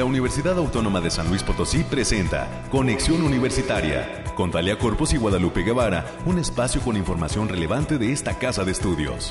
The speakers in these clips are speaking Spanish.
la Universidad Autónoma de San Luis Potosí presenta Conexión Universitaria con Talia Corpus y Guadalupe Guevara, un espacio con información relevante de esta casa de estudios.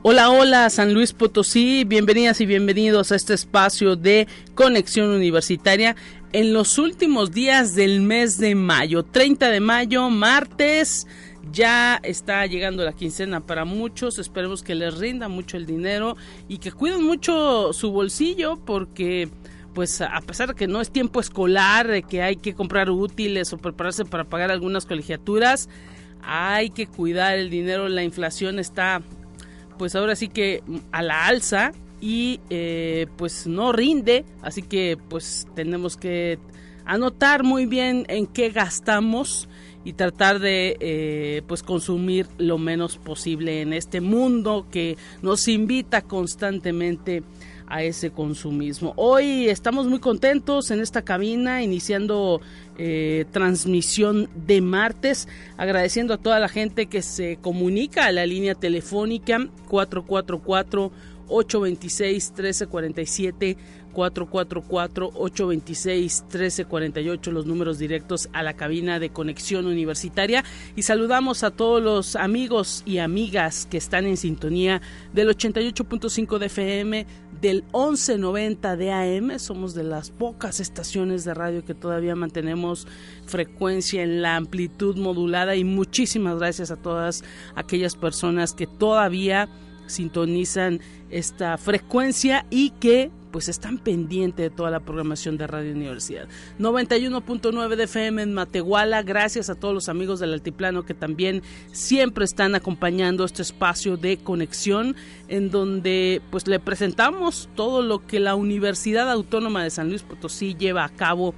Hola, hola San Luis Potosí, bienvenidas y bienvenidos a este espacio de conexión universitaria en los últimos días del mes de mayo, 30 de mayo, martes. Ya está llegando la quincena para muchos, esperemos que les rinda mucho el dinero y que cuiden mucho su bolsillo porque pues a pesar de que no es tiempo escolar, que hay que comprar útiles o prepararse para pagar algunas colegiaturas, hay que cuidar el dinero, la inflación está pues ahora sí que a la alza y eh, pues no rinde, así que pues tenemos que anotar muy bien en qué gastamos y tratar de eh, pues consumir lo menos posible en este mundo que nos invita constantemente a ese consumismo. Hoy estamos muy contentos en esta cabina, iniciando eh, transmisión de martes, agradeciendo a toda la gente que se comunica a la línea telefónica 444 826 1347 444-826-1348, los números directos a la cabina de conexión universitaria. Y saludamos a todos los amigos y amigas que están en sintonía del 88.5 de FM, del 1190 de AM. Somos de las pocas estaciones de radio que todavía mantenemos frecuencia en la amplitud modulada. Y muchísimas gracias a todas aquellas personas que todavía sintonizan esta frecuencia y que pues están pendientes de toda la programación de Radio Universidad. 91.9 de FM en Matehuala, gracias a todos los amigos del Altiplano que también siempre están acompañando este espacio de conexión en donde pues le presentamos todo lo que la Universidad Autónoma de San Luis Potosí lleva a cabo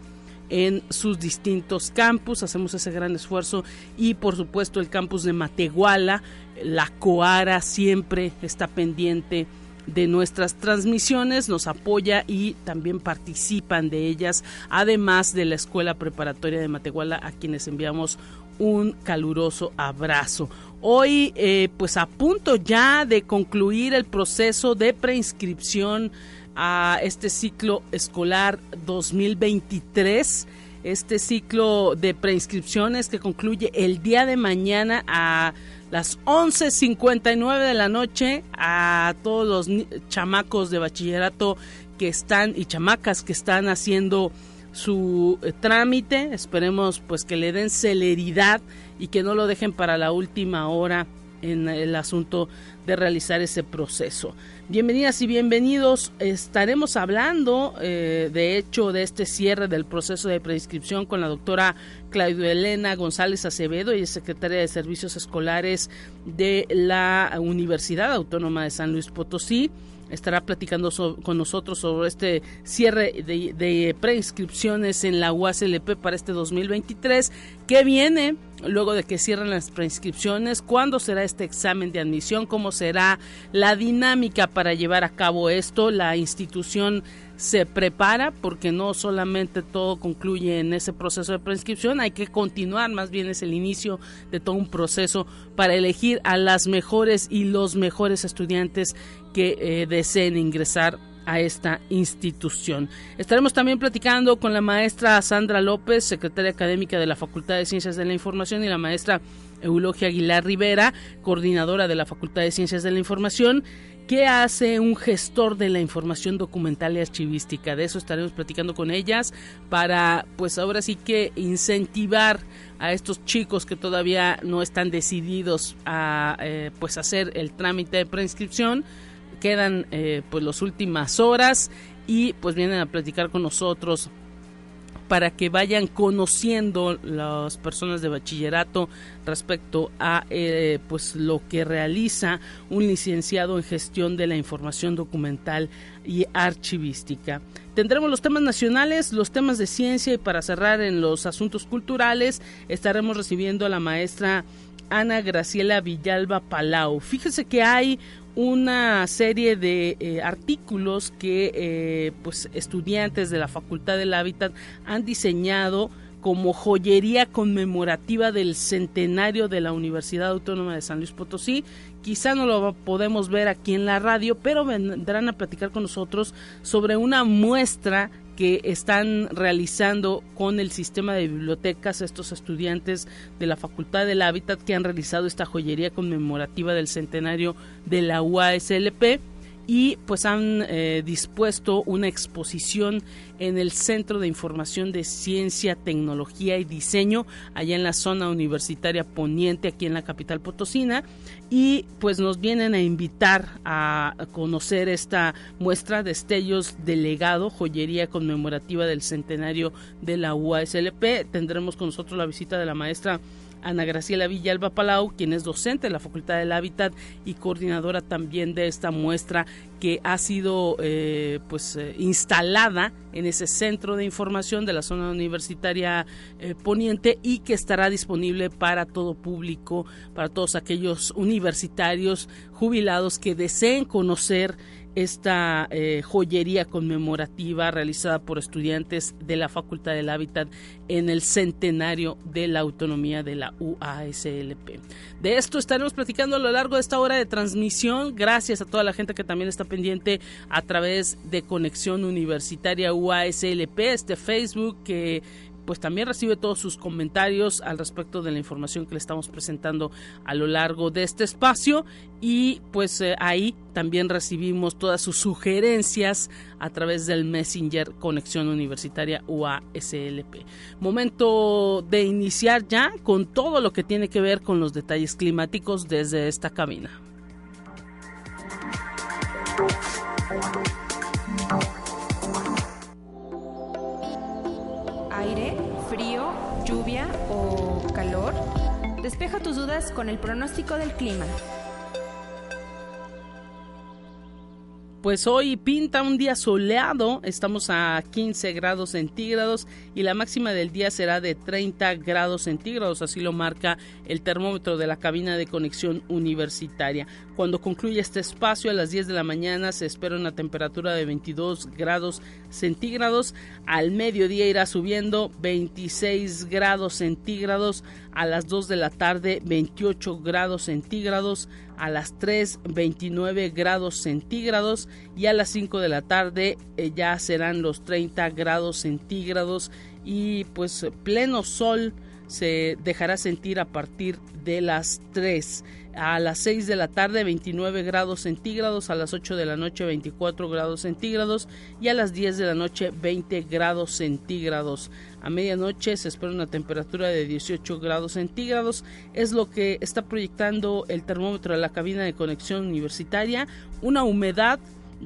en sus distintos campus, hacemos ese gran esfuerzo y por supuesto el campus de Matehuala, la Coara siempre está pendiente de nuestras transmisiones, nos apoya y también participan de ellas, además de la Escuela Preparatoria de Matehuala, a quienes enviamos un caluroso abrazo. Hoy, eh, pues a punto ya de concluir el proceso de preinscripción a este ciclo escolar 2023 este ciclo de preinscripciones que concluye el día de mañana a las 11.59 de la noche a todos los chamacos de bachillerato que están y chamacas que están haciendo su eh, trámite. Esperemos pues que le den celeridad y que no lo dejen para la última hora en el asunto de realizar ese proceso. Bienvenidas y bienvenidos. Estaremos hablando, eh, de hecho, de este cierre del proceso de preinscripción con la doctora Claudio Elena González Acevedo, y es secretaria de Servicios Escolares de la Universidad Autónoma de San Luis Potosí estará platicando con nosotros sobre este cierre de, de preinscripciones en la UASLP para este 2023. ¿Qué viene? Luego de que cierren las preinscripciones, cuándo será este examen de admisión, cómo será la dinámica para llevar a cabo esto. La institución se prepara porque no solamente todo concluye en ese proceso de preinscripción, hay que continuar, más bien es el inicio de todo un proceso para elegir a las mejores y los mejores estudiantes que eh, deseen ingresar a esta institución. Estaremos también platicando con la maestra Sandra López, secretaria académica de la Facultad de Ciencias de la Información, y la maestra Eulogia Aguilar Rivera, coordinadora de la Facultad de Ciencias de la Información. ¿Qué hace un gestor de la información documental y archivística? De eso estaremos platicando con ellas para, pues ahora sí que incentivar a estos chicos que todavía no están decididos a, eh, pues hacer el trámite de preinscripción quedan eh, pues las últimas horas y pues vienen a platicar con nosotros para que vayan conociendo las personas de bachillerato respecto a eh, pues lo que realiza un licenciado en gestión de la información documental y archivística. Tendremos los temas nacionales, los temas de ciencia y para cerrar en los asuntos culturales estaremos recibiendo a la maestra Ana Graciela Villalba Palau. Fíjese que hay una serie de eh, artículos que eh, pues estudiantes de la Facultad del Hábitat han diseñado como joyería conmemorativa del centenario de la Universidad Autónoma de San Luis Potosí. Quizá no lo podemos ver aquí en la radio, pero vendrán a platicar con nosotros sobre una muestra que están realizando con el sistema de bibliotecas estos estudiantes de la Facultad del Hábitat que han realizado esta joyería conmemorativa del centenario de la UASLP y pues han eh, dispuesto una exposición en el Centro de Información de Ciencia, Tecnología y Diseño, allá en la zona universitaria poniente, aquí en la capital potosina, y pues nos vienen a invitar a conocer esta muestra de estellos de legado, joyería conmemorativa del centenario de la UASLP. Tendremos con nosotros la visita de la maestra Ana Graciela Villalba Palau, quien es docente de la Facultad del Hábitat y coordinadora también de esta muestra que ha sido eh, pues eh, instalada en ese centro de información de la zona universitaria eh, poniente y que estará disponible para todo público, para todos aquellos universitarios jubilados que deseen conocer esta eh, joyería conmemorativa realizada por estudiantes de la Facultad del Hábitat en el centenario de la autonomía de la UASLP. De esto estaremos platicando a lo largo de esta hora de transmisión. Gracias a toda la gente que también está pendiente a través de Conexión Universitaria UASLP, este Facebook que pues también recibe todos sus comentarios al respecto de la información que le estamos presentando a lo largo de este espacio y pues eh, ahí también recibimos todas sus sugerencias a través del Messenger Conexión Universitaria UASLP. Momento de iniciar ya con todo lo que tiene que ver con los detalles climáticos desde esta cabina. Despeja tus dudas con el pronóstico del clima. Pues hoy pinta un día soleado, estamos a 15 grados centígrados y la máxima del día será de 30 grados centígrados, así lo marca el termómetro de la cabina de conexión universitaria. Cuando concluya este espacio a las 10 de la mañana se espera una temperatura de 22 grados centígrados, al mediodía irá subiendo 26 grados centígrados, a las 2 de la tarde 28 grados centígrados, a las 3 29 grados centígrados y a las 5 de la tarde eh, ya serán los 30 grados centígrados y pues pleno sol se dejará sentir a partir de las 3 a las 6 de la tarde 29 grados centígrados, a las 8 de la noche 24 grados centígrados. Y a las 10 de la noche 20 grados centígrados. A medianoche se espera una temperatura de 18 grados centígrados, es lo que está proyectando el termómetro de la cabina de conexión universitaria, una humedad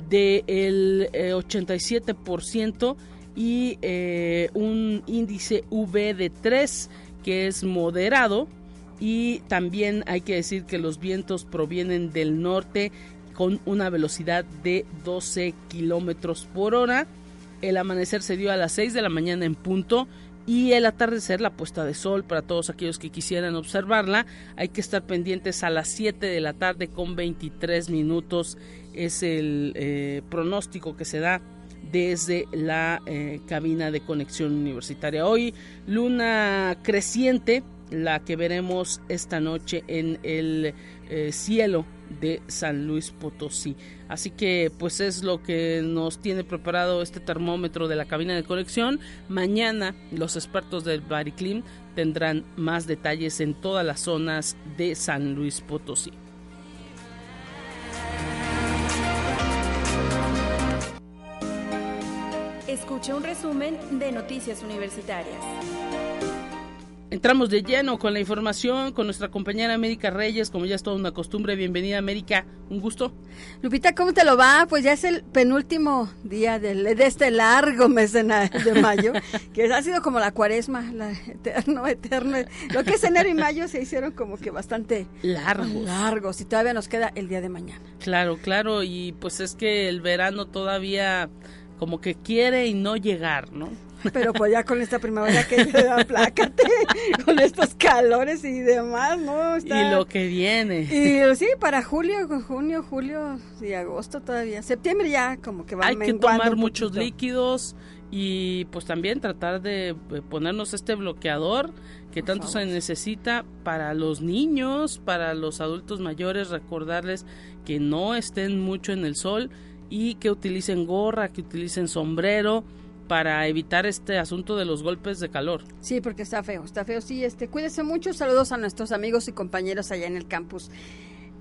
del 87% eh, y eh, un índice V de 3 que es moderado y también hay que decir que los vientos provienen del norte con una velocidad de 12 kilómetros por hora. El amanecer se dio a las 6 de la mañana en punto y el atardecer, la puesta de sol para todos aquellos que quisieran observarla. Hay que estar pendientes a las 7 de la tarde con 23 minutos. Es el eh, pronóstico que se da desde la eh, cabina de conexión universitaria. Hoy luna creciente, la que veremos esta noche en el eh, cielo de San Luis Potosí. Así que pues es lo que nos tiene preparado este termómetro de la cabina de conexión. Mañana los expertos del Bariclim tendrán más detalles en todas las zonas de San Luis Potosí. Escuche un resumen de Noticias Universitarias. Entramos de lleno con la información con nuestra compañera América Reyes, como ya es toda una costumbre. Bienvenida América, un gusto. Lupita, ¿cómo te lo va? Pues ya es el penúltimo día de, este largo mes de, mayo, que ha sido como la cuaresma, la eterno, eterno. Lo que es enero y mayo se hicieron como que bastante largos. Largos y todavía nos queda el día de mañana. Claro, claro, y pues es que el verano todavía como que quiere y no llegar, ¿no? Pero pues ya con esta primavera que aplácate, con estos calores y demás, ¿no? Y lo que viene. Y sí, para julio, junio, julio y agosto todavía. Septiembre ya como que va Hay que tomar muchos líquidos y pues también tratar de eh, ponernos este bloqueador que tanto se necesita para los niños, para los adultos mayores, recordarles que no estén mucho en el sol y que utilicen gorra, que utilicen sombrero para evitar este asunto de los golpes de calor. Sí, porque está feo, está feo. Sí, este, cuídese mucho. Saludos a nuestros amigos y compañeros allá en el campus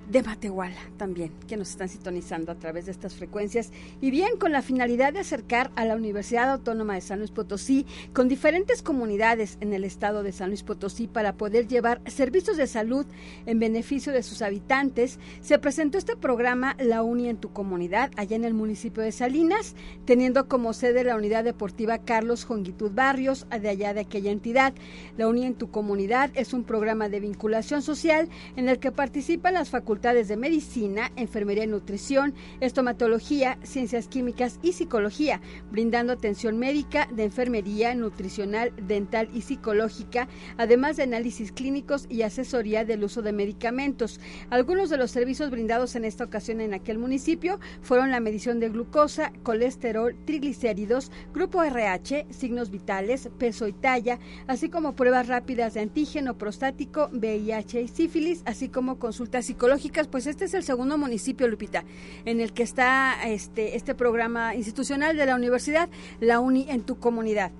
de Matehuala también, que nos están sintonizando a través de estas frecuencias. Y bien, con la finalidad de acercar a la Universidad Autónoma de San Luis Potosí con diferentes comunidades en el estado de San Luis Potosí para poder llevar servicios de salud en beneficio de sus habitantes, se presentó este programa La Uni en tu comunidad, allá en el municipio de Salinas, teniendo como sede la unidad deportiva Carlos Jongitud Barrios, de allá de aquella entidad. La Uni en tu comunidad es un programa de vinculación social en el que participan las facultades facultades de Medicina, Enfermería y Nutrición, Estomatología, Ciencias Químicas y Psicología, brindando atención médica, de enfermería, nutricional, dental y psicológica, además de análisis clínicos y asesoría del uso de medicamentos. Algunos de los servicios brindados en esta ocasión en aquel municipio fueron la medición de glucosa, colesterol, triglicéridos, grupo RH, signos vitales, peso y talla, así como pruebas rápidas de antígeno prostático, VIH y sífilis, así como consultas psicológicas pues este es el segundo municipio, Lupita, en el que está este, este programa institucional de la universidad, la UNI en tu comunidad.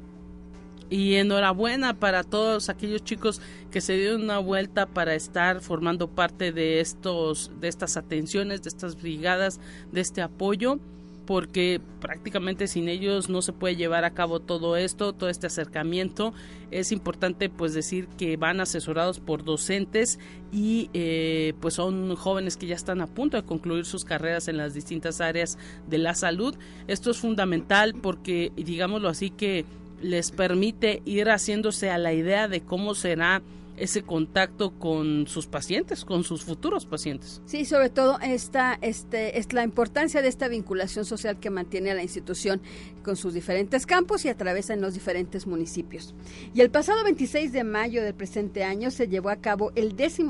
Y enhorabuena para todos aquellos chicos que se dieron una vuelta para estar formando parte de estos, de estas atenciones, de estas brigadas, de este apoyo porque prácticamente sin ellos no se puede llevar a cabo todo esto, todo este acercamiento. Es importante pues decir que van asesorados por docentes y eh, pues son jóvenes que ya están a punto de concluir sus carreras en las distintas áreas de la salud. Esto es fundamental porque digámoslo así que les permite ir haciéndose a la idea de cómo será ese contacto con sus pacientes, con sus futuros pacientes. Sí, sobre todo esta, este, es la importancia de esta vinculación social que mantiene la institución con sus diferentes campos y atraviesa en los diferentes municipios. Y el pasado 26 de mayo del presente año se llevó a cabo el 16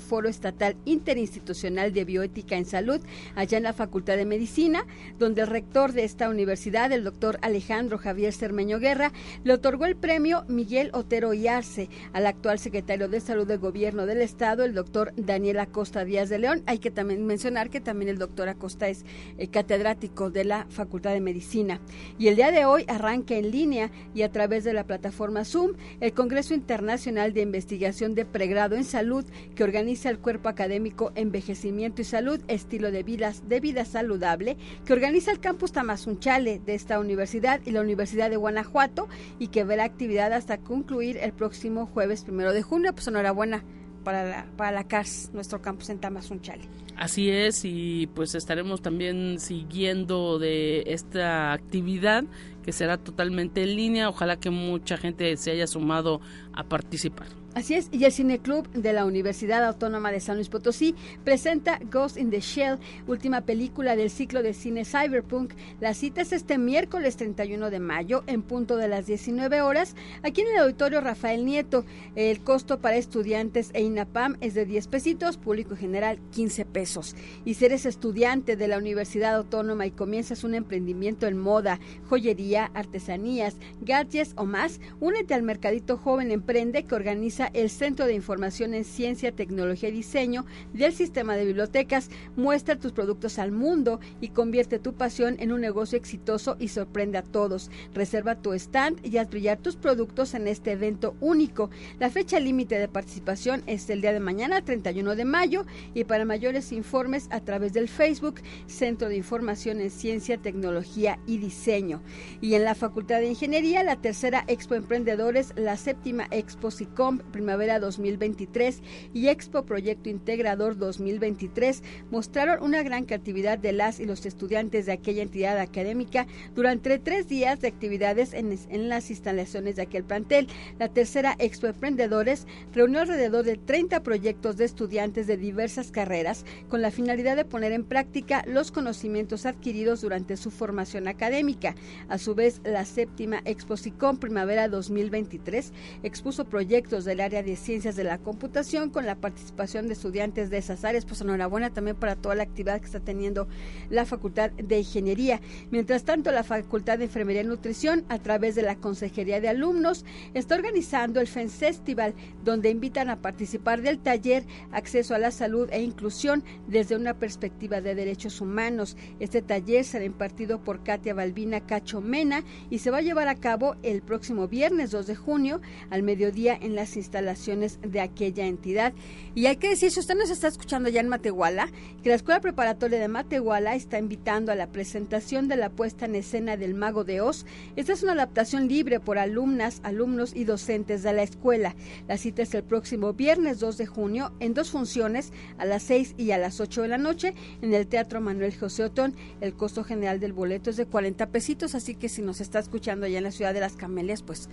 Foro Estatal Interinstitucional de Bioética en Salud, allá en la Facultad de Medicina, donde el rector de esta universidad, el doctor Alejandro Javier Cermeño Guerra, le otorgó el premio Miguel Otero Yarse al actual secretario de Salud del Gobierno del Estado, el doctor Daniel Acosta Díaz de León. Hay que también mencionar que también el doctor Acosta es eh, catedrático de la Facultad de Medicina. Y el día de hoy arranca en línea y a través de la plataforma Zoom el Congreso Internacional de Investigación de Pregrado en Salud que organiza el Cuerpo Académico Envejecimiento y Salud, Estilo de, vidas, de Vida Saludable, que organiza el campus Tamazunchale de esta universidad y la Universidad de Guanajuato y que verá actividad hasta concluir el próximo jueves primero de junio pues enhorabuena para la, para la CARS, nuestro campus en Tamazunchale. Así es, y pues estaremos también siguiendo de esta actividad que será totalmente en línea. Ojalá que mucha gente se haya sumado a participar. Así es, y el Cineclub de la Universidad Autónoma de San Luis Potosí presenta Ghost in the Shell, última película del ciclo de cine Cyberpunk. La cita es este miércoles 31 de mayo en punto de las 19 horas aquí en el auditorio Rafael Nieto. El costo para estudiantes e INAPAM es de 10 pesitos, público general 15 pesos. Y si eres estudiante de la Universidad Autónoma y comienzas un emprendimiento en moda, joyería, artesanías, gadgets o más, únete al Mercadito Joven Emprende que organiza el Centro de Información en Ciencia, Tecnología y Diseño del Sistema de Bibliotecas. Muestra tus productos al mundo y convierte tu pasión en un negocio exitoso y sorprende a todos. Reserva tu stand y haz brillar tus productos en este evento único. La fecha límite de participación es el día de mañana, 31 de mayo, y para mayores informes a través del Facebook Centro de Información en Ciencia, Tecnología y Diseño. Y en la Facultad de Ingeniería, la tercera Expo Emprendedores, la séptima Expo SICOM Primavera 2023 y Expo Proyecto Integrador 2023 mostraron una gran creatividad de las y los estudiantes de aquella entidad académica durante tres días de actividades en, las instalaciones de aquel plantel. La tercera Expo Emprendedores reunió alrededor de 30 proyectos de estudiantes de diversas carreras con la finalidad de poner en práctica los conocimientos adquiridos durante su formación académica. A su vez, la séptima Exposicom Primavera 2023 expuso proyectos del área de ciencias de la computación con la participación de estudiantes de esas áreas. Pues enhorabuena también para toda la actividad que está teniendo la Facultad de Ingeniería. Mientras tanto, la Facultad de Enfermería y Nutrición, a través de la Consejería de Alumnos, está organizando el Festival, donde invitan a participar del taller Acceso a la Salud e Inclusión desde una perspectiva de derechos humanos. Este taller será impartido por Katia Balbina Cacho Mena y se va a llevar a cabo el próximo viernes 2 de junio al mediodía en las instalaciones de aquella entidad. Y hay que decir, si usted nos está escuchando ya en Matehuala, que la Escuela Preparatoria de Matehuala está invitando a la presentación de la puesta en escena del Mago de Oz. Esta es una adaptación libre por alumnas, alumnos y docentes de la escuela. La cita es el próximo viernes 2 de junio en dos funciones a las 6 y a las 8 de la noche en el Teatro Manuel José Otón. El costo general del boleto es de 40 pesitos, así que si nos está escuchando allá en la ciudad de las Camelias, pues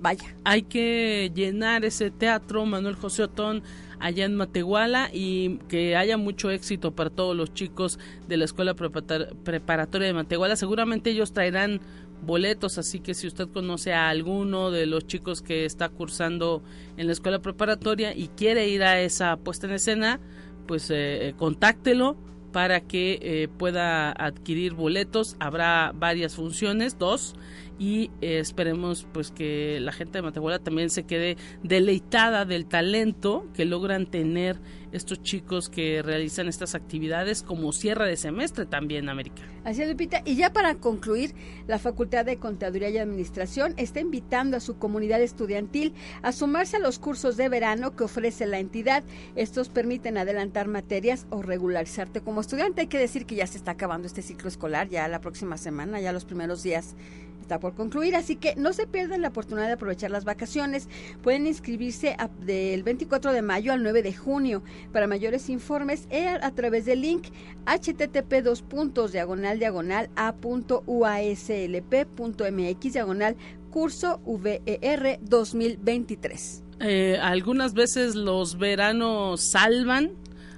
vaya. Hay que llenar ese Teatro Manuel José Otón allá en Matehuala y que haya mucho éxito para todos los chicos de la Escuela Preparatoria de Matehuala. Seguramente ellos traerán boletos, así que si usted conoce a alguno de los chicos que está cursando en la escuela preparatoria y quiere ir a esa puesta en escena, pues eh, contáctelo para que eh, pueda adquirir boletos. Habrá varias funciones, dos, y eh, esperemos pues que la gente de Matehuala también se quede deleitada del talento que logran tener estos chicos que realizan estas actividades como cierre de semestre también, América. Así es, Lupita. Y ya para concluir, la Facultad de Contaduría y Administración está invitando a su comunidad estudiantil a sumarse a los cursos de verano que ofrece la entidad. Estos permiten adelantar materias o regularizarte como estudiante. Hay que decir que ya se está acabando este ciclo escolar, ya la próxima semana, ya los primeros días está por concluir, así que no se pierdan la oportunidad de aprovechar las vacaciones. Pueden inscribirse del 24 de mayo al 9 de junio. Para mayores informes, e a, través del link http dos puntos diagonal diagonal a.uaslp.mx diagonal curso VER 2023. Eh, algunas veces los veranos salvan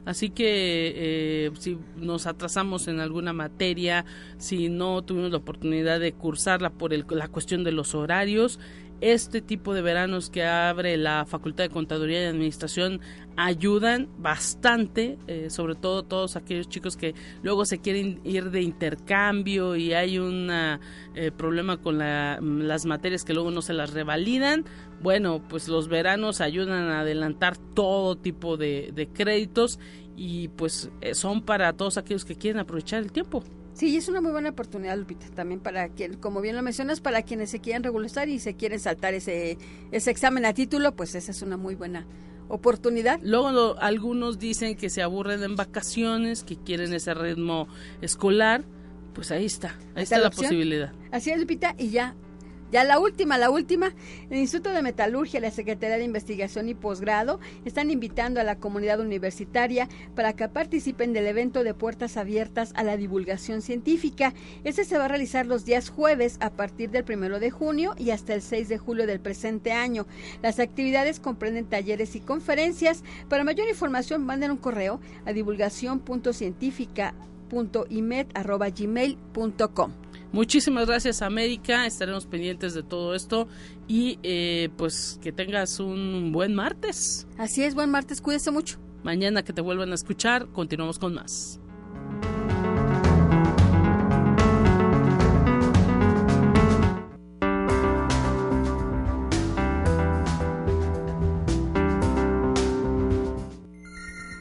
Así que eh, si nos atrasamos en alguna materia, si no tuvimos la oportunidad de cursarla por la cuestión de los horarios, este tipo de veranos que abre la Facultad de Contaduría y Administración ayudan bastante, eh, sobre todo todos aquellos chicos que luego se quieren ir de intercambio y hay un eh, problema con las materias que luego no se las revalidan. Bueno, pues los veranos ayudan a adelantar todo tipo de, de créditos y pues eh, son para todos aquellos que quieren aprovechar el tiempo. Sí, es una muy buena oportunidad, Lupita, también para quien, como bien lo mencionas, para quienes se quieren regularizar y se quieren saltar ese, ese examen a título, pues esa es una muy buena oportunidad. Luego algunos dicen que se aburren en vacaciones, que quieren ese ritmo escolar, pues ahí está, ahí está, la posibilidad. Así es, Lupita, y ya ya la última, la última, el Instituto de Metalurgia, la Secretaría de Investigación y Posgrado están invitando a la comunidad universitaria para que participen del evento de puertas abiertas a la divulgación científica. Este se va a realizar los días jueves a partir del primero de junio y hasta el 6 de julio del presente año. Las actividades comprenden talleres y conferencias. Para mayor información, manden un correo a divulgación.científica.imed.gmail.com. Muchísimas gracias América, estaremos pendientes de todo esto y eh, pues que tengas un buen martes. Así es, buen martes, cuídese mucho. Mañana que te vuelvan a escuchar, continuamos con más.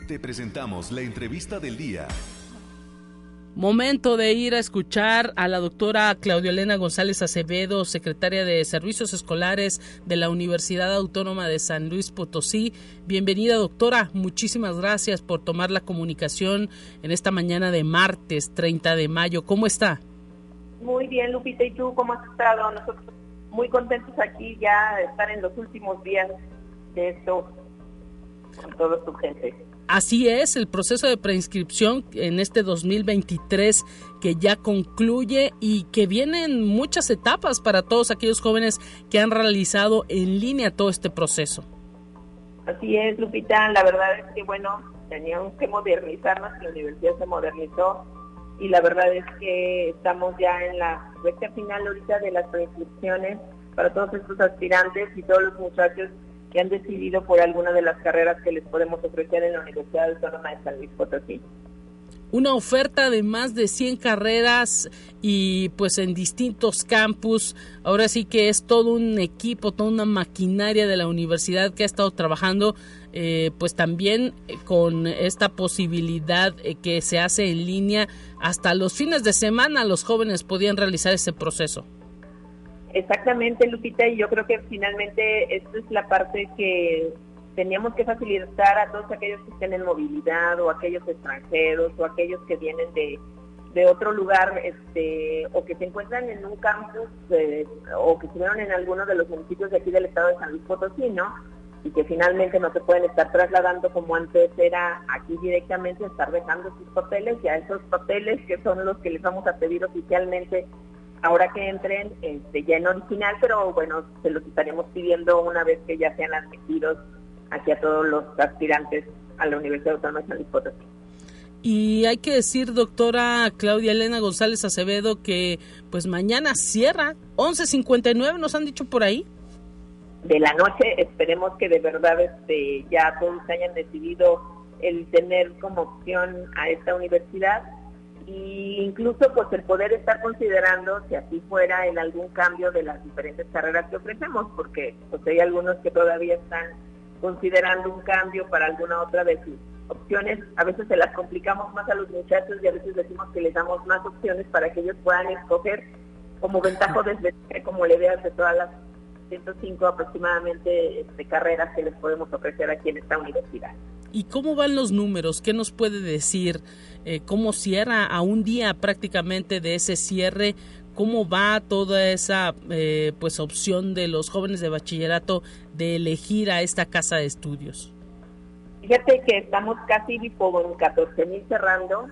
Te presentamos la entrevista del día. Momento de ir a escuchar a la doctora Claudia Elena González Acevedo, secretaria de Servicios Escolares de la Universidad Autónoma de San Luis Potosí. Bienvenida, doctora. Muchísimas gracias por tomar la comunicación en esta mañana de martes 30 de mayo. ¿Cómo está? Muy bien, Lupita, ¿y tú cómo has estado? Nosotros muy contentos aquí ya de estar en los últimos días de esto con toda su gente. Así es, el proceso de preinscripción en este 2023 que ya concluye y que vienen muchas etapas para todos aquellos jóvenes que han realizado en línea todo este proceso. Así es, Lupita, la verdad es que bueno, teníamos que modernizarnos, la universidad se modernizó y la verdad es que estamos ya en la recta final ahorita de las preinscripciones para todos estos aspirantes y todos los muchachos que han decidido por alguna de las carreras que les podemos ofrecer en la Universidad Autónoma de San Luis Potosí. Una oferta de más de 100 carreras y pues en distintos campus. Ahora sí que es todo un equipo, toda una maquinaria de la universidad que ha estado trabajando eh, pues también eh, con esta posibilidad eh, que se hace en línea hasta los fines de semana los jóvenes podían realizar ese proceso. Exactamente, Lupita, y yo creo que finalmente esta es la parte que teníamos que facilitar a todos aquellos que estén en movilidad o aquellos extranjeros o aquellos que vienen de, otro lugar este, o que se encuentran en un campus eh, o que estuvieron en alguno de los municipios de aquí del estado de San Luis Potosí, ¿no? Y que finalmente no se pueden estar trasladando como antes era aquí directamente, estar dejando sus papeles y a esos papeles que son los que les vamos a pedir oficialmente ahora que entren este, ya en original, pero bueno, se los estaremos pidiendo una vez que ya sean admitidos aquí a todos los aspirantes a la Universidad Autónoma de San Luis Potosí. Y hay que decir, doctora Claudia Elena González Acevedo, que pues mañana cierra, 11.59, nos han dicho por ahí. De la noche, esperemos que de verdad este, ya todos hayan decidido el tener como opción a esta universidad y incluso pues el poder estar considerando si así fuera en algún cambio de las diferentes carreras que ofrecemos, porque pues hay algunos que todavía están considerando un cambio para alguna otra de sus opciones. A veces se las complicamos más a los muchachos y a veces decimos que les damos más opciones para que ellos puedan escoger como ventaja desde como le veas de todas las 105 aproximadamente este, carreras que les podemos ofrecer aquí en esta universidad. ¿Y cómo van los números? ¿Qué nos puede decir? Eh, ¿Cómo cierra a un día prácticamente de ese cierre? ¿Cómo va toda esa eh, pues opción de los jóvenes de bachillerato de elegir a esta casa de estudios? Fíjate que estamos casi con 14 mil cerrando.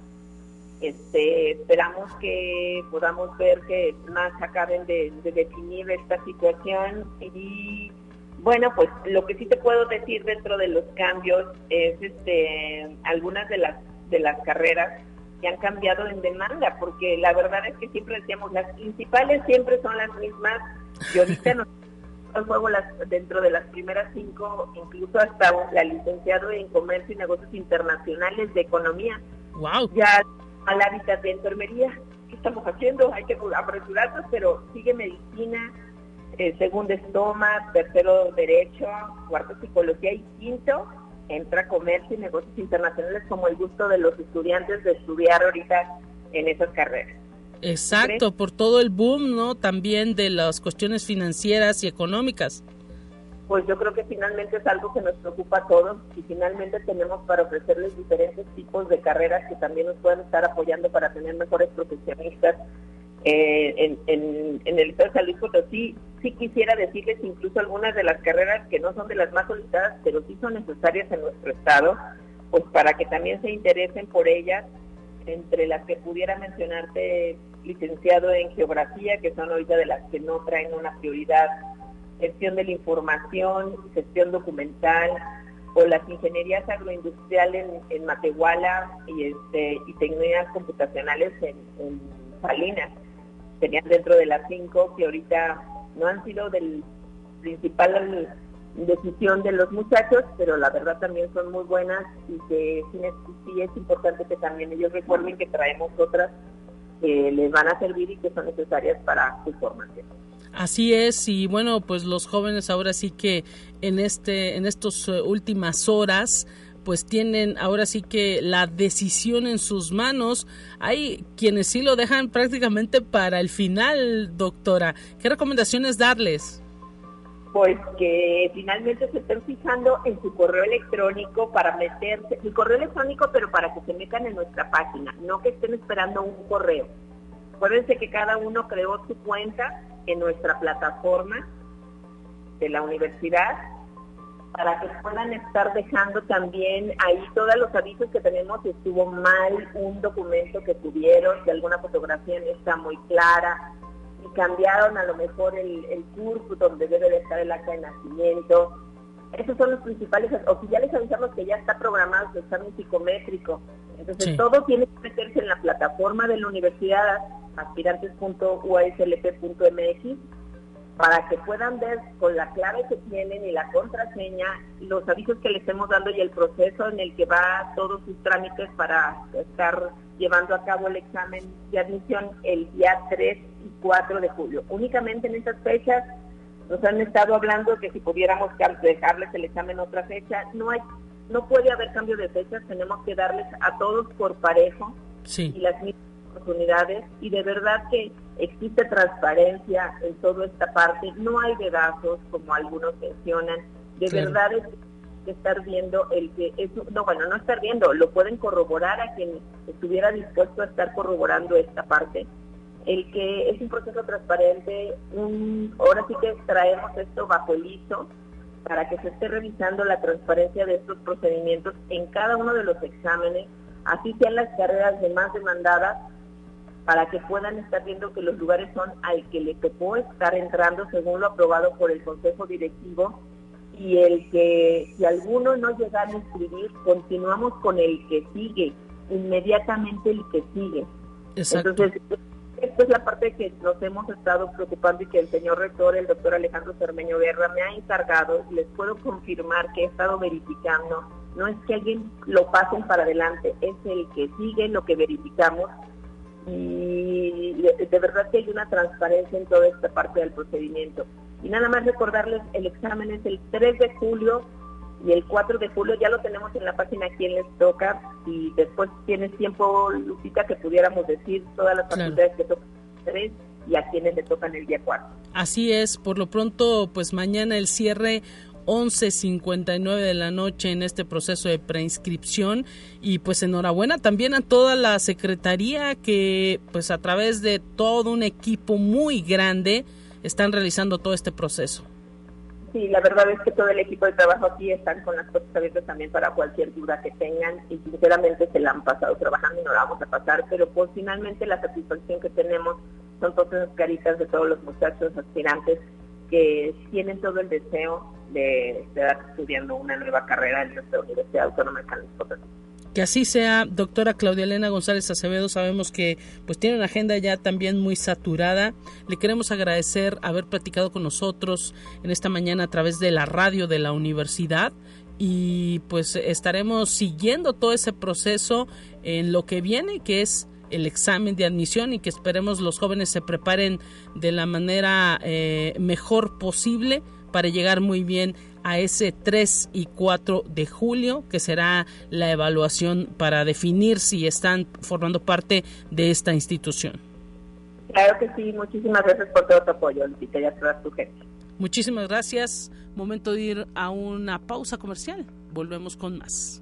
Este, esperamos que podamos ver que más acaben de definir esta situación y bueno, pues lo que sí te puedo decir dentro de los cambios es este algunas de las de las carreras que han cambiado en demanda, porque la verdad es que siempre decíamos las principales siempre son las mismas y ahorita nos juego las, dentro de las primeras cinco, incluso hasta la licenciado en comercio y negocios internacionales de economía. Wow. Ya al hábitat de enfermería, ¿qué estamos haciendo? Hay que apresurarnos, pero sigue medicina, eh, segundo estoma, tercero derecho, cuarto psicología y quinto entra comercio y negocios internacionales como el gusto de los estudiantes de estudiar ahorita en esas carreras. Exacto, por todo el boom, ¿no? También de las cuestiones financieras y económicas. Pues yo creo que finalmente es algo que nos preocupa a todos y finalmente tenemos para ofrecerles diferentes tipos de carreras que también nos pueden estar apoyando para tener mejores profesionistas eh, en, el Estado de San Luis Potosí, sí quisiera decirles incluso algunas de las carreras que no son de las más solicitadas, pero sí son necesarias en nuestro Estado, pues para que también se interesen por ellas, entre las que pudiera mencionarte licenciado en geografía, que son ahorita de las que no traen una prioridad, gestión de la información, gestión documental, o las ingenierías agroindustriales en, Matehuala y, este, y tecnologías computacionales en, Salinas tenían dentro de las cinco que ahorita no han sido del principal decisión de los muchachos, pero la verdad también son muy buenas y que sí, es importante que también ellos recuerden que traemos otras que les van a servir y que son necesarias para su formación. Así es y bueno pues los jóvenes ahora sí que en este en estas eh, últimas horas pues tienen ahora sí que la decisión en sus manos. Hay quienes sí lo dejan prácticamente para el final, doctora. ¿Qué recomendaciones darles? Pues que finalmente se estén fijando en su correo electrónico para meterse, su correo electrónico, pero para que se metan en nuestra página, no que estén esperando un correo. Acuérdense que cada uno creó su cuenta en nuestra plataforma de la universidad para que puedan estar dejando también ahí todos los avisos que tenemos si estuvo mal un documento que tuvieron, si alguna fotografía no está muy clara, si cambiaron a lo mejor el, el curso donde debe de estar el acta de nacimiento. Esos son los principales, o si ya les avisamos que ya está programado su examen psicométrico. Entonces todo tiene que meterse en la plataforma de la universidad aspirantes.uaslp.mx para que puedan ver con la clave que tienen y la contraseña los avisos que les estemos dando y el proceso en el que va todos sus trámites para estar llevando a cabo el examen de admisión el día 3 y 4 de julio. Únicamente en esas fechas nos han estado hablando que si pudiéramos dejarles el examen otra fecha, no hay no puede haber cambio de fechas, tenemos que darles a todos por parejo y las mismas oportunidades y de verdad que existe transparencia en toda esta parte, no hay vedazos como algunos mencionan, de verdad es estar viendo el que es, no bueno no estar viendo lo pueden corroborar a quien estuviera dispuesto a estar corroborando esta parte. El que es un proceso transparente un ahora sí que traemos esto bajo el ISO para que se esté revisando la transparencia de estos procedimientos en cada uno de los exámenes así sean las carreras de más demandadas para que puedan estar viendo que los lugares son al que le tocó estar entrando según lo aprobado por el Consejo Directivo y el que si alguno no llega a inscribir, continuamos con el que sigue, inmediatamente el que sigue. Entonces, esta es la parte que nos hemos estado preocupando y que el señor rector, el doctor Alejandro Cermeño Guerra, me ha encargado les puedo confirmar que he estado verificando. No es que alguien lo pasen para adelante, es el que sigue lo que verificamos y de, verdad que hay una transparencia en toda esta parte del procedimiento. Y nada más recordarles, el examen es el 3 de julio y el 4 de julio ya lo tenemos en la página quien les toca y después tienes tiempo, Lucita, que pudiéramos decir todas las facultades que tocan el 3 y a quienes le tocan el día 4. Así es, por lo pronto, pues mañana el cierre 11.59 de la noche en este proceso de preinscripción y pues enhorabuena también a toda la secretaría que pues a través de todo un equipo muy grande están realizando todo este proceso. Sí, la verdad es que todo el equipo de trabajo aquí están con las cosas abiertas también para cualquier duda que tengan y sinceramente se la han pasado trabajando y no la vamos a pasar, pero pues finalmente la satisfacción que tenemos son todas esas caritas de todos los muchachos aspirantes que tienen todo el deseo de estar estudiando una nueva carrera en nuestra Universidad Autónoma de San Luis Que así sea, doctora Claudia Elena González Acevedo, sabemos que pues tiene una agenda ya también muy saturada. Le queremos agradecer haber platicado con nosotros en esta mañana a través de la radio de la universidad y pues estaremos siguiendo todo ese proceso en lo que viene, que es el examen de admisión y que esperemos los jóvenes se preparen de la manera eh, mejor posible para llegar muy bien a ese 3 y 4 de julio, que será la evaluación para definir si están formando parte de esta institución. Claro que sí, muchísimas gracias por todo tu apoyo, y a toda tu gente. Muchísimas gracias. Momento de ir a una pausa comercial. Volvemos con más.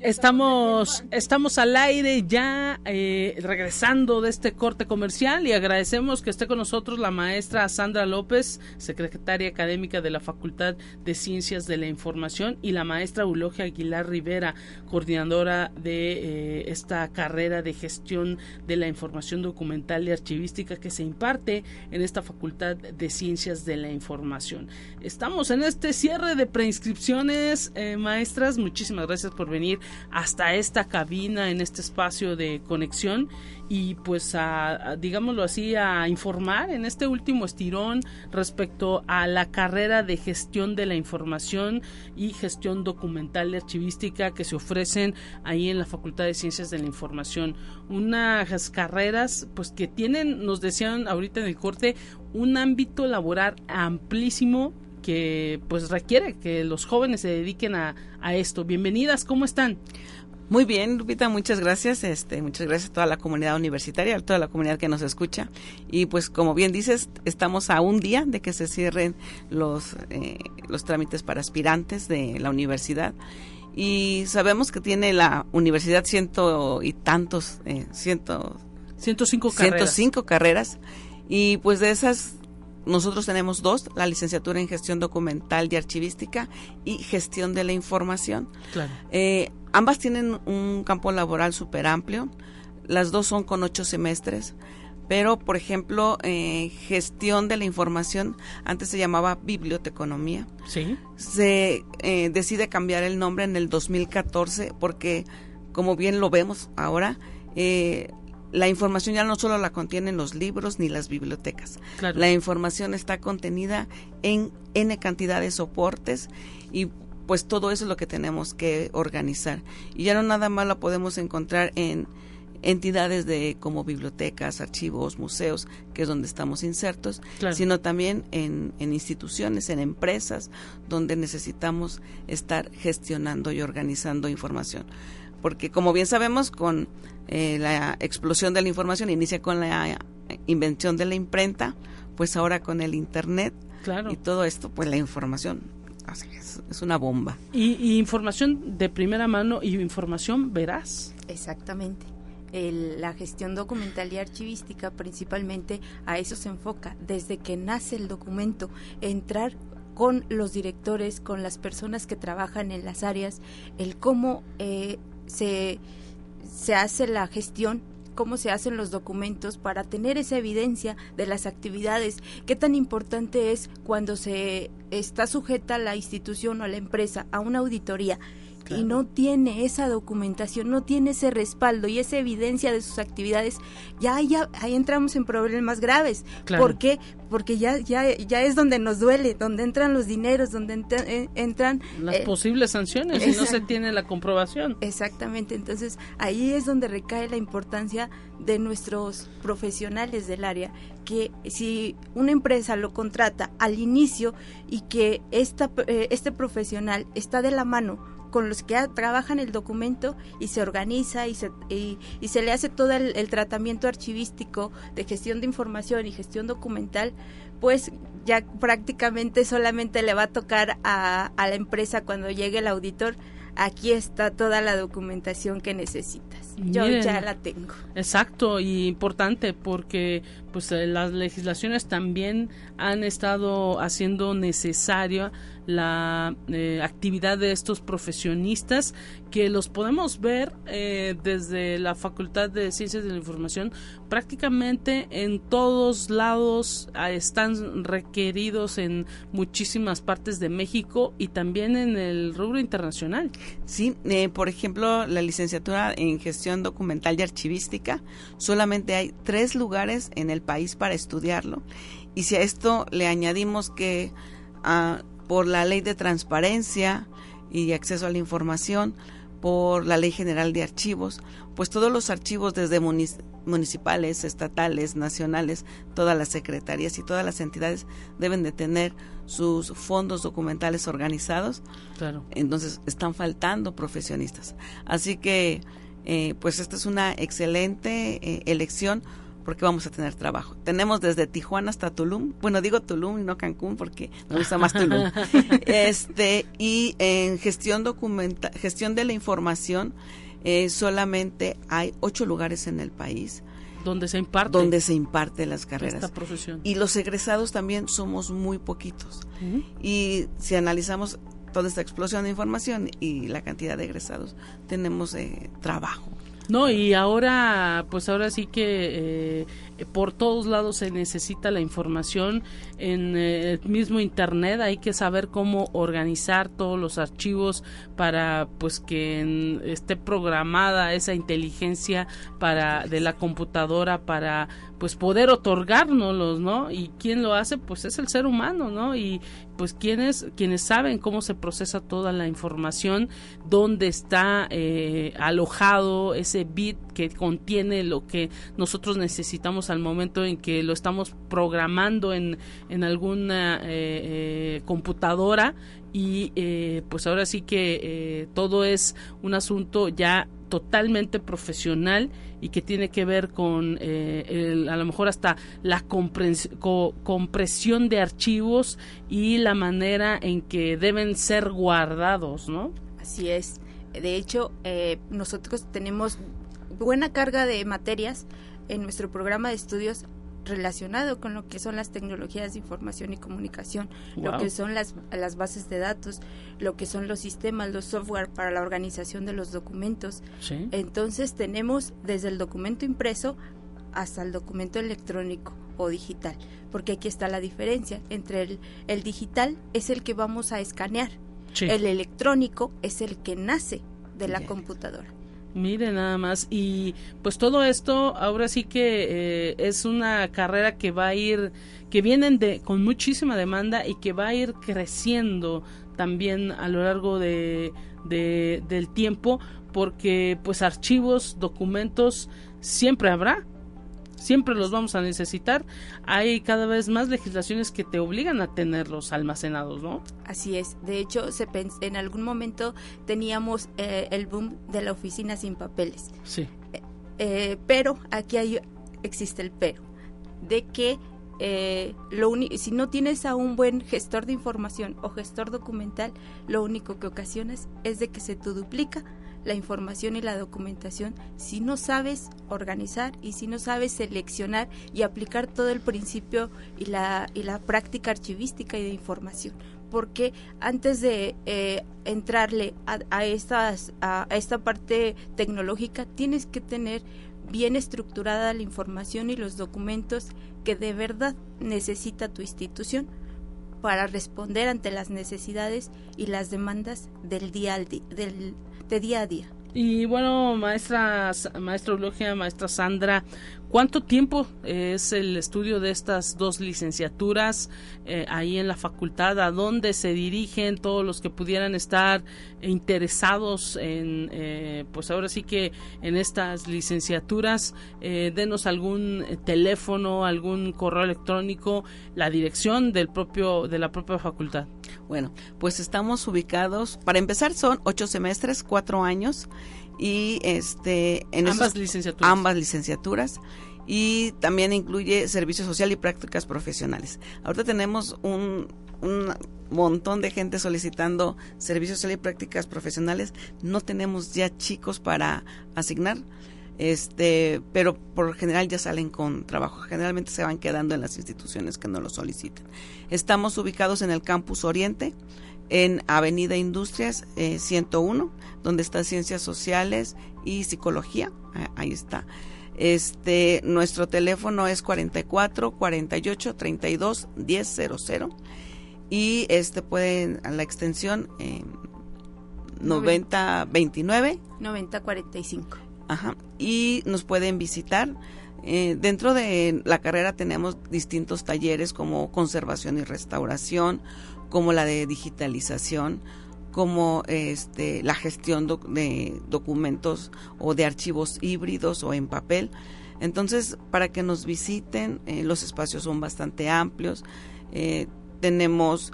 Estamos, estamos al aire ya eh, regresando de este corte comercial y agradecemos que esté con nosotros la maestra Sandra López, secretaria académica de la Facultad de Ciencias de la Información y la maestra Eulogia Aguilar Rivera, coordinadora de eh, esta carrera de gestión de la información documental y archivística que se imparte en esta Facultad de Ciencias de la Información. Estamos en este cierre de preinscripciones, eh, maestras, muchísimas gracias por venir hasta esta cabina en este espacio de conexión y pues a, digámoslo así a informar en este último estirón respecto a la carrera de gestión de la información y gestión documental y archivística que se ofrecen ahí en la Facultad de Ciencias de la Información. Unas carreras pues que tienen nos decían ahorita en el corte un ámbito laboral amplísimo que pues requiere que los jóvenes se dediquen a, a esto bienvenidas cómo están muy bien, Lupita, muchas gracias. Este, muchas gracias a toda la comunidad universitaria, a toda la comunidad que nos escucha. Y pues como bien dices, estamos a un día de que se cierren los, eh, los trámites para aspirantes de la universidad. Y sabemos que tiene la universidad ciento y tantos, eh, ciento, 105 carreras. 105 carreras. Y pues de esas nosotros tenemos dos, la licenciatura en gestión documental y archivística y gestión de la información. Claro. Eh, Ambas tienen un campo laboral súper amplio. Las dos son con ocho semestres. Pero, por ejemplo, eh, gestión de la información, antes se llamaba biblioteconomía. Sí. Se eh, decide cambiar el nombre en el 2014 porque, como bien lo vemos ahora, eh, la información ya no solo la contienen los libros ni las bibliotecas. La información está contenida en N cantidad de soportes y pues todo eso es lo que tenemos que organizar. Y ya no nada más la podemos encontrar en entidades de como bibliotecas, archivos, museos, que es donde estamos insertos, sino también en, instituciones, en empresas, donde necesitamos estar gestionando y organizando información. Porque como bien sabemos, con eh, la explosión de la información inicia con la invención de la imprenta, pues ahora con el Internet y todo esto, pues la información es, una bomba. Y, información de primera mano y información veraz. Exactamente. la gestión documental y archivística principalmente a eso se enfoca, desde que nace el documento, entrar con los directores, con las personas que trabajan en las áreas, el cómo eh, se, se hace la gestión cómo se hacen los documentos para tener esa evidencia de las actividades, qué tan importante es cuando se está sujeta la institución o la empresa a una auditoría y no tiene esa documentación, no tiene ese respaldo y esa evidencia de sus actividades, ya, ya ahí entramos en problemas graves. ¿Por qué? Porque ya, ya, ya es donde nos duele, donde entran los dineros, donde eh, entran las eh, posibles sanciones si no se tiene la comprobación. Exactamente, entonces ahí es donde recae la importancia de nuestros profesionales del área, que si una empresa lo contrata al inicio y que esta, eh, este profesional está de la mano con los que trabajan el documento y se organiza y se, y, se le hace todo el, tratamiento archivístico de gestión de información y gestión documental, pues ya prácticamente solamente le va a tocar a, a la empresa cuando llegue el auditor aquí está toda la documentación que necesitas. Yo ya la tengo. Exacto, y importante porque pues eh, las legislaciones también han estado haciendo necesaria la eh, actividad de estos profesionistas que los podemos ver eh, desde la Facultad de Ciencias de la Información prácticamente en todos lados ah, están requeridos en muchísimas partes de México y también en el rubro internacional. Sí, eh, por ejemplo, la licenciatura en gestión documental y archivística, solamente hay tres lugares en el país para estudiarlo y si a esto le añadimos que ah, por la ley de transparencia y acceso a la información, por la Ley General de Archivos, pues todos los archivos desde municipales, estatales, nacionales, todas las secretarías y todas las entidades deben de tener sus fondos documentales organizados. Claro. Entonces están faltando profesionistas. Así que, eh, pues esta es una excelente eh, elección porque vamos a tener trabajo. Tenemos desde Tijuana hasta Tulum, bueno, digo Tulum y no Cancún porque me gusta más Tulum. este, y en gestión documenta, gestión de la información, eh, solamente hay ocho lugares en el país. Donde se imparte. Donde se imparte las carreras. Esta profesión. Y los egresados también somos muy poquitos. Y si analizamos toda esta explosión de información y la cantidad de egresados, tenemos eh, trabajo. No, y ahora, pues ahora sí que eh, por todos lados se necesita la información en eh, el mismo internet hay que saber cómo organizar todos los archivos para pues que esté programada esa inteligencia para de la computadora para pues poder otorgárnoslos, ¿no? Y quién lo hace, pues es el ser humano, ¿no? Y pues quienes quienes saben cómo se procesa toda la información, dónde está eh, alojado ese bit que contiene lo que nosotros necesitamos al momento en que lo estamos programando en, en alguna eh, eh, computadora y pues ahora sí que todo es un asunto ya totalmente profesional y que tiene que ver con eh, a lo mejor hasta la compresión de archivos y la manera en que deben ser guardados, ¿no? Así es. De hecho, eh, nosotros tenemos buena carga de materias en nuestro programa de estudios relacionado con lo que son las tecnologías de información y comunicación, lo que son las, las bases de datos, lo que son los sistemas, los software para la organización de los documentos. Entonces tenemos desde el documento impreso hasta el documento electrónico o digital, porque aquí está la diferencia entre el, el digital es el que vamos a escanear, el electrónico es el que nace de la computadora. Mire nada más. Y pues todo esto ahora sí que eh, es una carrera que va a ir, que vienen de, con muchísima demanda y que va a ir creciendo también a lo largo de, de del tiempo porque pues archivos, documentos siempre habrá siempre los vamos a necesitar. Hay cada vez más legislaciones que te obligan a tenerlos almacenados, ¿no? Así es. De hecho, se en algún momento teníamos eh, el boom de la oficina sin papeles. Sí. Eh, eh, pero aquí hay, existe el pero, de que lo si no tienes a un buen gestor de información o gestor documental, lo único que ocasionas es de que se te duplica la información y la documentación si no sabes organizar y si no sabes seleccionar y aplicar todo el principio y la, y la práctica archivística y de información. Porque antes de eh, entrarle a, estas, a esta parte tecnológica, tienes que tener bien estructurada la información y los documentos que de verdad necesita tu institución para responder ante las necesidades y las demandas del día al día, del, de día a día. Y bueno, maestra, maestra Eulogia, maestra Sandra, ¿cuánto tiempo es el estudio de estas dos licenciaturas eh, ahí en la facultad? ¿A dónde se dirigen todos los que pudieran estar interesados en, eh, pues ahora sí que en estas licenciaturas? Eh, denos algún teléfono, algún correo electrónico, la dirección del propio, de la propia facultad. Bueno, pues estamos ubicados, para empezar son ocho semestres, cuatro años y este en ambas licenciaturas. Ambas licenciaturas y también incluye servicio social y prácticas profesionales. Ahorita tenemos un, un montón de gente solicitando servicio social y prácticas profesionales. No tenemos ya chicos para asignar este, pero por general ya salen con trabajo. Generalmente se van quedando en las instituciones que no lo soliciten. Estamos ubicados en el campus Oriente, en Avenida Industrias 101, eh, donde está Ciencias Sociales y Psicología. Ah, ahí está. Este, nuestro teléfono es 44 48 32 1000 y este pueden a la extensión eh, 90 29 90 45 Ajá. Y nos pueden visitar. Eh, dentro de la carrera tenemos distintos talleres como conservación y restauración, como la de digitalización, como este, la gestión de documentos o de archivos híbridos o en papel. Entonces, para que nos visiten, eh, los espacios son bastante amplios. Eh, tenemos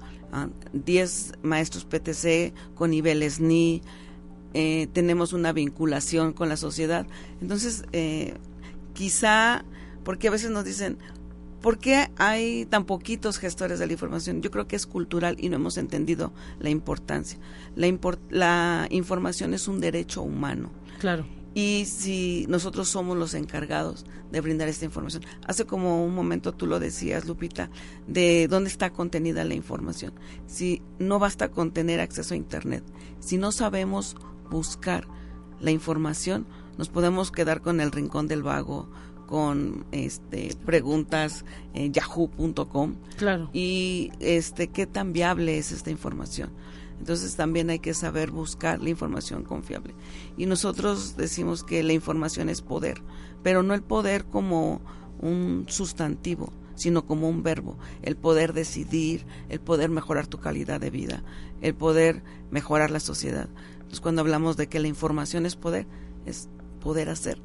10 ah, maestros PTC con niveles NI, eh, tenemos una vinculación con la sociedad. Entonces, eh, quizá, porque a veces nos dicen, ¿por qué hay tan poquitos gestores de la información? Yo creo que es cultural y no hemos entendido la importancia. La, la información es un derecho humano. Claro. Y si nosotros somos los encargados de brindar esta información. Hace como un momento tú lo decías, Lupita, de dónde está contenida la información. Si no basta con tener acceso a Internet, si no sabemos buscar la información, nos podemos quedar con el rincón del vago, con este preguntas en yahoo.com. Claro. Y este qué tan viable es esta información. Entonces también hay que saber buscar la información confiable. Y nosotros decimos que la información es poder, pero no el poder como un sustantivo, sino como un verbo, el poder decidir, el poder mejorar tu calidad de vida, el poder mejorar la sociedad. Entonces cuando hablamos de que la información es poder, es poder hacer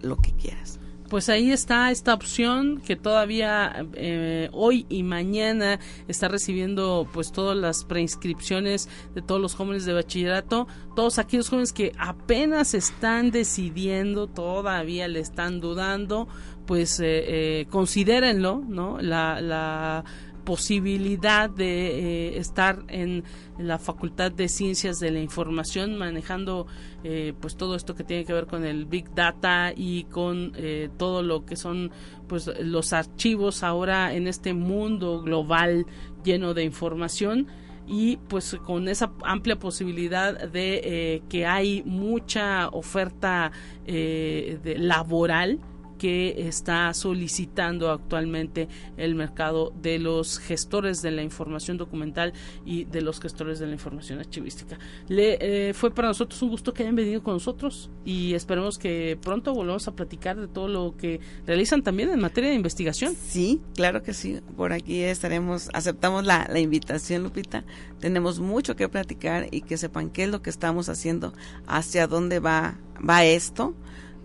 lo que quieras pues ahí está esta opción que todavía eh, hoy y mañana está recibiendo pues todas las preinscripciones de todos los jóvenes de bachillerato, todos aquellos jóvenes que apenas están decidiendo, todavía le están dudando, pues eh, eh, considérenlo, ¿no? La, la posibilidad de eh, estar en la Facultad de Ciencias de la Información manejando eh, pues todo esto que tiene que ver con el Big Data y con eh, todo lo que son pues los archivos ahora en este mundo global lleno de información. Y pues con esa amplia posibilidad de que hay mucha oferta de laboral que está solicitando actualmente el mercado de los gestores de la información documental y de los gestores de la información archivística. Le, eh, fue para nosotros un gusto que hayan venido con nosotros y esperemos que pronto volvamos a platicar de todo lo que realizan también en materia de investigación. Sí, claro que sí. Por aquí estaremos, aceptamos la, la invitación, Lupita. Tenemos mucho que platicar y que sepan qué es lo que estamos haciendo, hacia dónde va, va esto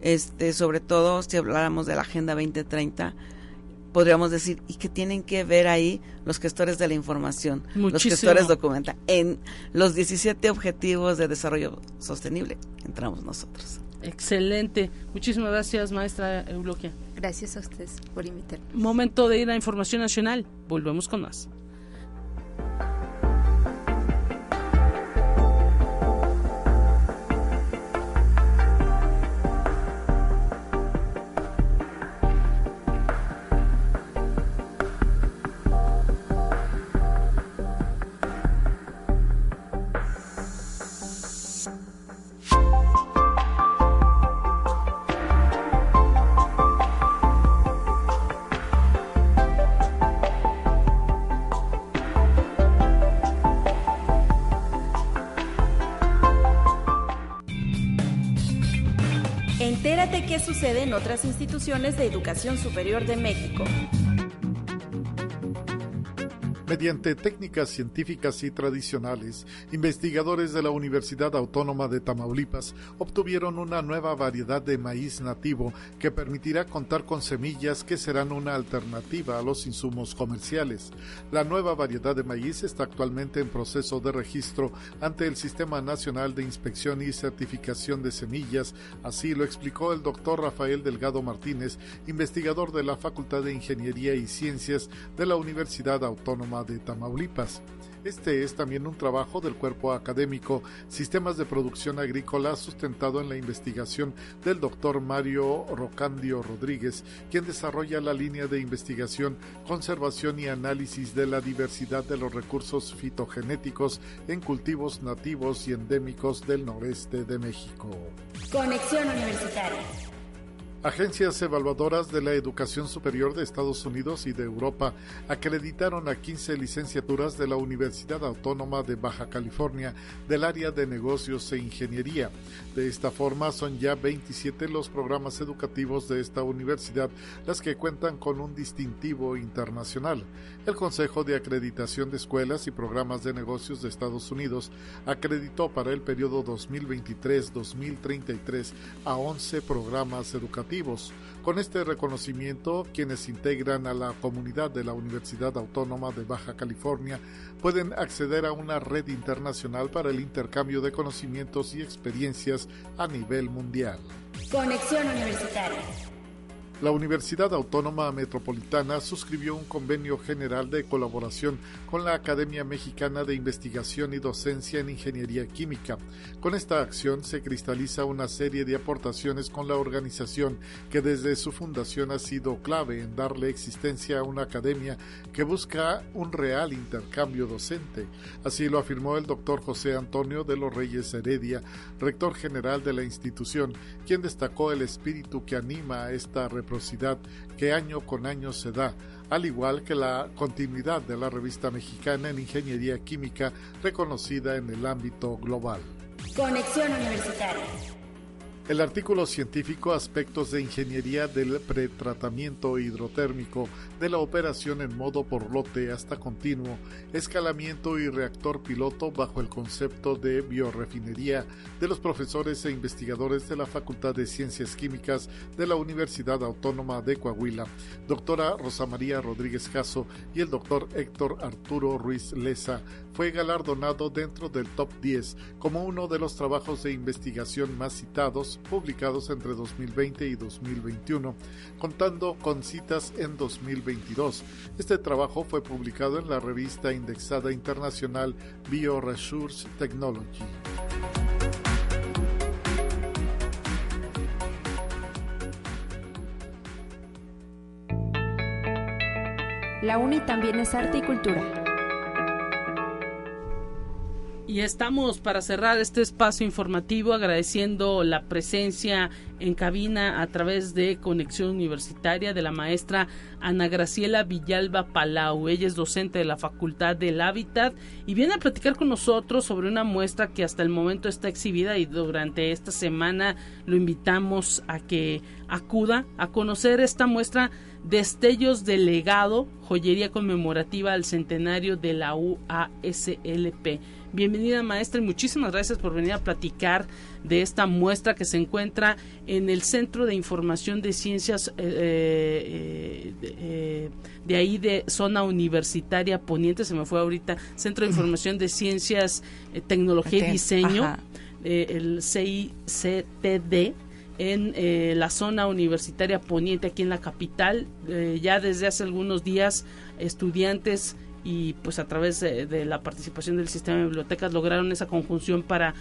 este, sobre todo si habláramos de la Agenda 2030, podríamos decir, ¿y qué tienen que ver ahí los gestores de la información, los gestores documentales? En los 17 Objetivos de Desarrollo Sostenible entramos nosotros. Excelente. Muchísimas gracias, maestra Eulogia. Gracias a ustedes por invitarme. Momento de ir a Información Nacional. Volvemos con más. Sucede en otras instituciones de educación superior de México. Mediante técnicas científicas y tradicionales, investigadores de la Universidad Autónoma de Tamaulipas obtuvieron una nueva variedad de maíz nativo que permitirá contar con semillas que serán una alternativa a los insumos comerciales. La nueva variedad de maíz está actualmente en proceso de registro ante el Sistema Nacional de Inspección y Certificación de Semillas, así lo explicó el doctor Rafael Delgado Martínez, investigador de la Facultad de Ingeniería y Ciencias de la Universidad Autónoma de Tamaulipas. Este es también un trabajo del cuerpo académico Sistemas de Producción Agrícola sustentado en la investigación del doctor Mario Rocandio Rodríguez, quien desarrolla la línea de investigación, conservación y análisis de la diversidad de los recursos fitogenéticos en cultivos nativos y endémicos del noreste de México. Conexión Universitaria. Agencias evaluadoras de la educación superior de Estados Unidos y de Europa acreditaron a 15 licenciaturas de la Universidad Autónoma de Baja California del área de negocios e ingeniería. De esta forma, son ya 27 los programas educativos de esta universidad las que cuentan con un distintivo internacional. El Consejo de Acreditación de Escuelas y Programas de Negocios de Estados Unidos acreditó para el periodo 2023-2033 a 11 programas educativos con este reconocimiento, quienes integran a la comunidad de la Universidad Autónoma de Baja California pueden acceder a una red internacional para el intercambio de conocimientos y experiencias a nivel mundial. Conexión Universitaria. La Universidad Autónoma Metropolitana suscribió un convenio general de colaboración con la Academia Mexicana de Investigación y Docencia en Ingeniería Química. Con esta acción se cristaliza una serie de aportaciones con la organización que desde su fundación ha sido clave en darle existencia a una academia que busca un real intercambio docente. Así lo afirmó el doctor José Antonio de los Reyes Heredia, rector general de la institución, quien destacó el espíritu que anima a esta que año con año se da, al igual que la continuidad de la revista mexicana en ingeniería química reconocida en el ámbito global. Conexión Universitaria. El artículo científico Aspectos de Ingeniería del Pretratamiento Hidrotérmico de la operación en modo por lote hasta continuo, escalamiento y reactor piloto bajo el concepto de biorefinería de los profesores e investigadores de la Facultad de Ciencias Químicas de la Universidad Autónoma de Coahuila, doctora Rosa María Rodríguez Caso y el doctor Héctor Arturo Ruiz Leza, fue galardonado dentro del top 10 como uno de los trabajos de investigación más citados publicados entre 2020 y 2021, contando con citas en 2022. Este trabajo fue publicado en la revista indexada internacional BioResource Technology. La UNI también es arte y cultura. Y estamos para cerrar este espacio informativo agradeciendo la presencia en cabina a través de Conexión Universitaria de la maestra Ana Graciela Villalba Palau. Ella es docente de la Facultad del Hábitat y viene a platicar con nosotros sobre una muestra que hasta el momento está exhibida y durante esta semana lo invitamos a que acuda a conocer esta muestra Destellos de legado, joyería conmemorativa al centenario de la UASLP. Bienvenida maestra y muchísimas gracias por venir a platicar de esta muestra que se encuentra en el Centro de Información de Ciencias eh, eh, eh, de, ahí de zona universitaria poniente, se me fue ahorita, Centro de Información de Ciencias, Tecnología y Diseño, el CICTD en la zona universitaria poniente aquí en la capital. ya desde hace algunos días estudiantes y pues a través de, la participación del sistema de bibliotecas lograron esa conjunción para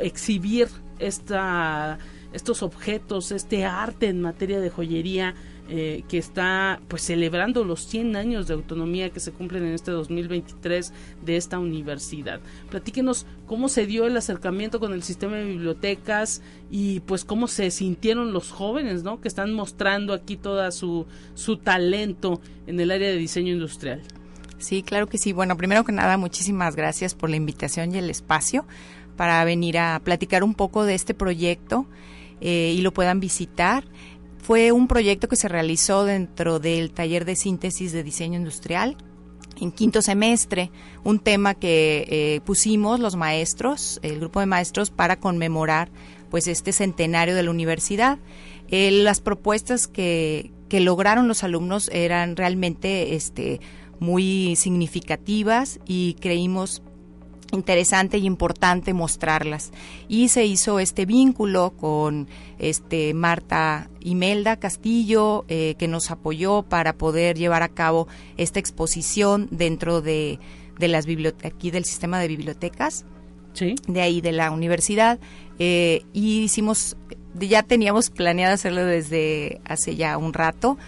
exhibir esta, estos objetos, este arte en materia de joyería eh, que está pues celebrando los 100 años de autonomía que se cumplen en este 2023 de esta universidad. Platíquenos cómo se dio el acercamiento con el sistema de bibliotecas y pues cómo se sintieron los jóvenes, ¿no? Que están mostrando aquí toda su, su talento en el área de diseño industrial. Sí, claro que sí. Bueno, primero que nada, muchísimas gracias por la invitación y el espacio para venir a platicar un poco de este proyecto eh, y lo puedan visitar. Fue un proyecto que se realizó dentro del taller de síntesis de diseño industrial en quinto semestre, un tema que eh, pusimos los maestros, el grupo de maestros, para conmemorar pues este centenario de la universidad. Eh, las propuestas que, que lograron los alumnos eran realmente este muy significativas y creímos interesante y importante mostrarlas. Y se hizo este vínculo con este Marta Imelda Castillo, eh, que nos apoyó para poder llevar a cabo esta exposición dentro de, de las bibliotecas, aquí del sistema de bibliotecas. De ahí de la universidad. Eh, y hicimos, ya teníamos planeado hacerlo desde hace ya un rato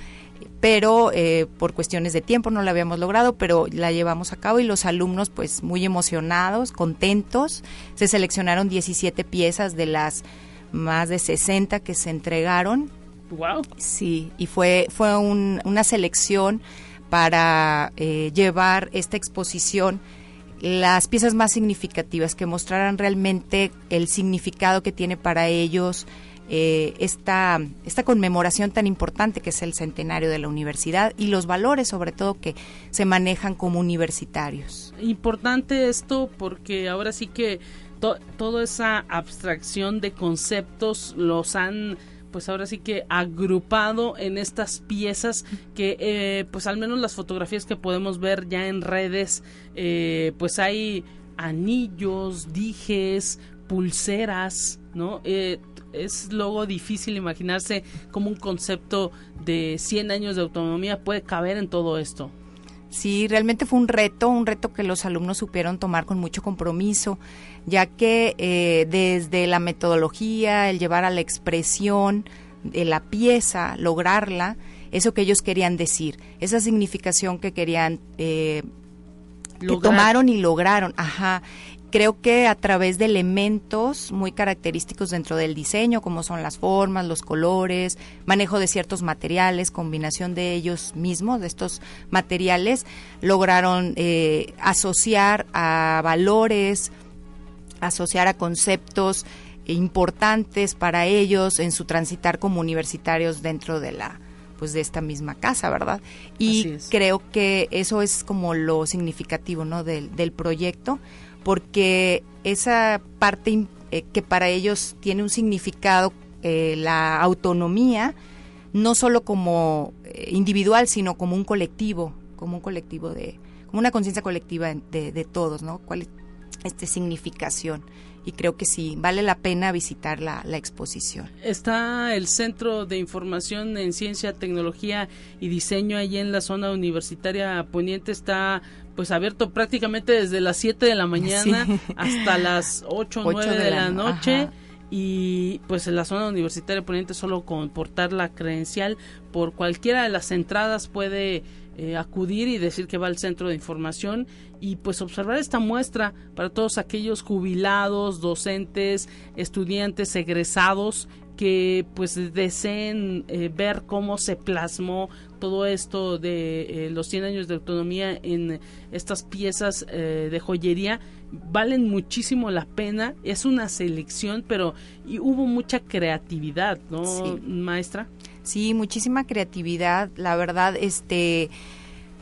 pero eh, por cuestiones de tiempo no la habíamos logrado, pero la llevamos a cabo y los alumnos pues muy emocionados, contentos. Se seleccionaron 17 piezas de las más de 60 que se entregaron. Wow. Sí, y fue fue una selección para eh, llevar esta exposición las piezas más significativas que mostraran realmente el significado que tiene para ellos eh, esta, esta conmemoración tan importante que es el centenario de la universidad y los valores sobre todo que se manejan como universitarios. Importante esto porque ahora sí que toda esa abstracción de conceptos los han pues ahora sí que agrupado en estas piezas que eh, pues al menos las fotografías que podemos ver ya en redes eh, pues hay anillos, dijes, pulseras, ¿no? Eh, es luego difícil imaginarse cómo un concepto de 100 años de autonomía puede caber en todo esto. Sí, realmente fue un reto, un reto que los alumnos supieron tomar con mucho compromiso, ya que eh, desde la metodología, el llevar a la expresión de la pieza, lograrla, eso que ellos querían decir, esa significación que querían, eh, que tomaron y lograron, ajá, creo que a través de elementos muy característicos dentro del diseño, como son las formas, los colores, manejo de ciertos materiales, combinación de ellos mismos, de estos materiales, lograron eh, asociar a valores, asociar a conceptos importantes para ellos en su transitar como universitarios dentro de la pues de esta misma casa, ¿verdad? Y creo que eso es como lo significativo, ¿no? Del, del proyecto, porque esa parte eh, que para ellos tiene un significado, eh, la autonomía, no solo como eh, individual, sino como un colectivo, como un colectivo de, como una conciencia colectiva de, de, todos, ¿no? ¿Cuál es esta significación? y creo que sí, vale la pena visitar la, la, exposición. Está el Centro de Información en Ciencia, Tecnología y Diseño allí en la zona universitaria poniente, está pues abierto prácticamente desde las 7 de la mañana hasta las 8 o 9 de, la, noche. Y pues en la zona universitaria poniente solo con portar la credencial por cualquiera de las entradas puede eh, acudir y decir que va al centro de información y pues observar esta muestra para todos aquellos jubilados, docentes, estudiantes, egresados que pues deseen eh, ver cómo se plasmó todo esto de eh, los 100 años de autonomía en estas piezas de joyería valen muchísimo la pena es una selección pero y hubo mucha creatividad no maestra Sí, muchísima creatividad. La verdad, este,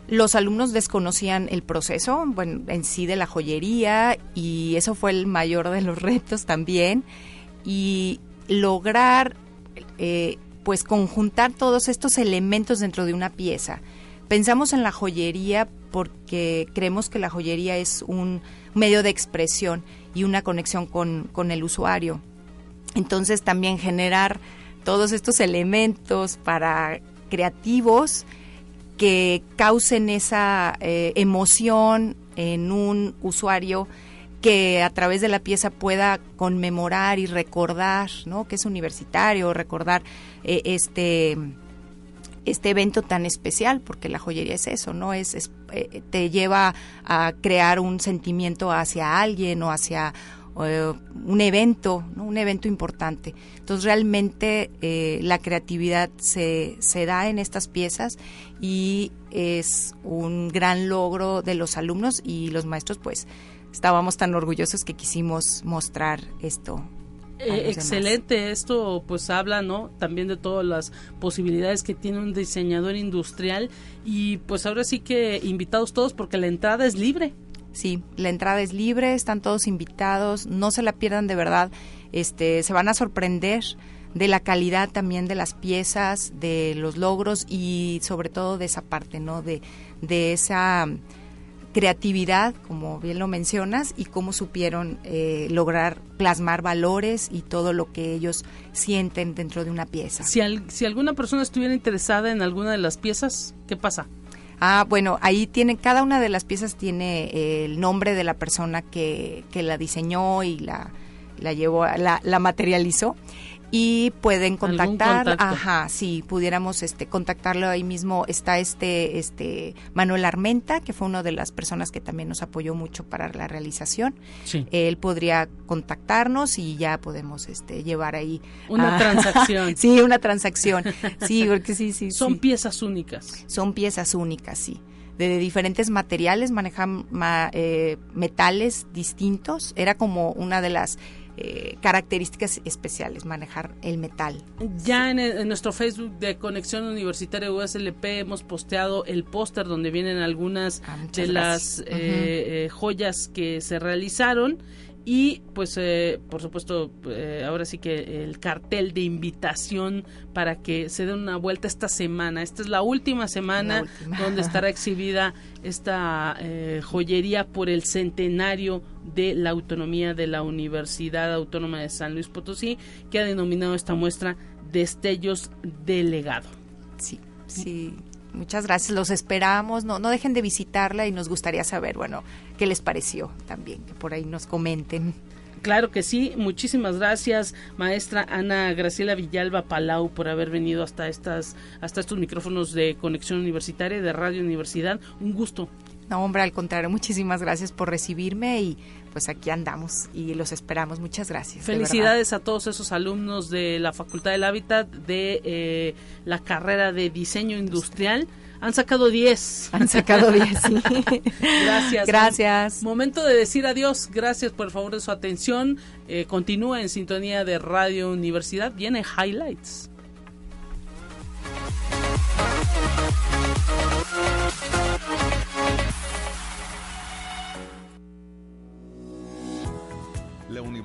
los alumnos desconocían el proceso, bueno, en sí de la joyería y eso fue el mayor de los retos también. Y lograr, eh, pues, conjuntar todos estos elementos dentro de una pieza. Pensamos en la joyería porque creemos que la joyería es un medio de expresión y una conexión con, con el usuario. Entonces también generar todos estos elementos para creativos que causen esa eh, emoción en un usuario que a través de la pieza pueda conmemorar y recordar, ¿no? Que es universitario, recordar eh, este este evento tan especial, porque la joyería es eso, ¿no? Es, eh, te lleva a crear un sentimiento hacia alguien o hacia un evento, un evento importante. Entonces realmente eh, la creatividad se, se da en estas piezas y es un gran logro de los alumnos y los maestros pues estábamos tan orgullosos que quisimos mostrar esto eh, excelente, esto pues habla, ¿no? También de todas las posibilidades que tiene un diseñador industrial y pues ahora sí que invitados todos porque la entrada es libre. Sí, la entrada es libre, están todos invitados, no se la pierdan de verdad, este, se van a sorprender de la calidad también de las piezas, de los logros y sobre todo de esa parte, ¿no? De, de esa creatividad, como bien lo mencionas, y cómo supieron eh, lograr plasmar valores y todo lo que ellos sienten dentro de una pieza. Si, si alguna persona estuviera interesada en alguna de las piezas, ¿qué pasa? Ah, bueno, ahí tiene, cada una de las piezas tiene eh, el nombre de la persona que, que la diseñó y la, la llevó, la, la materializó y pueden contactar, ajá, si pudiéramos este contactarlo ahí mismo está este este Manuel Armenta, que fue una de las personas que también nos apoyó mucho para la realización. Sí. Él podría contactarnos y ya podemos este llevar ahí una transacción. sí, una transacción. Sí, porque sí, sí. Son piezas únicas. Son piezas únicas, sí de diferentes materiales, manejan eh, metales distintos. Era como una de las eh, características especiales, manejar el metal. Ya en, nuestro Facebook de Conexión Universitaria USLP hemos posteado el póster donde vienen algunas ah, de las eh, joyas que se realizaron y pues eh, por supuesto eh, ahora sí que el cartel de invitación para que se den una vuelta esta semana. Esta es la última semana donde estará exhibida esta eh, joyería por el centenario de la autonomía de la Universidad Autónoma de San Luis Potosí que ha denominado esta muestra destellos de legado. Sí sí. Muchas gracias, los esperamos, no, no dejen de visitarla y nos gustaría saber, bueno, qué les pareció también, que por ahí nos comenten. Claro que sí, muchísimas gracias, maestra Ana Graciela Villalba Palau, por haber venido hasta estas, hasta estos micrófonos de conexión universitaria de Radio Universidad. Un gusto. No, hombre, al contrario, muchísimas gracias por recibirme y pues aquí andamos y los esperamos. Muchas gracias. Felicidades a todos esos alumnos de la Facultad del Hábitat de eh, la carrera de diseño industrial. Han sacado 10. Han sacado 10, sí. Gracias. Gracias. Momento de decir adiós. Gracias por el favor de su atención. Eh, continúa en sintonía de Radio Universidad. Viene Highlights.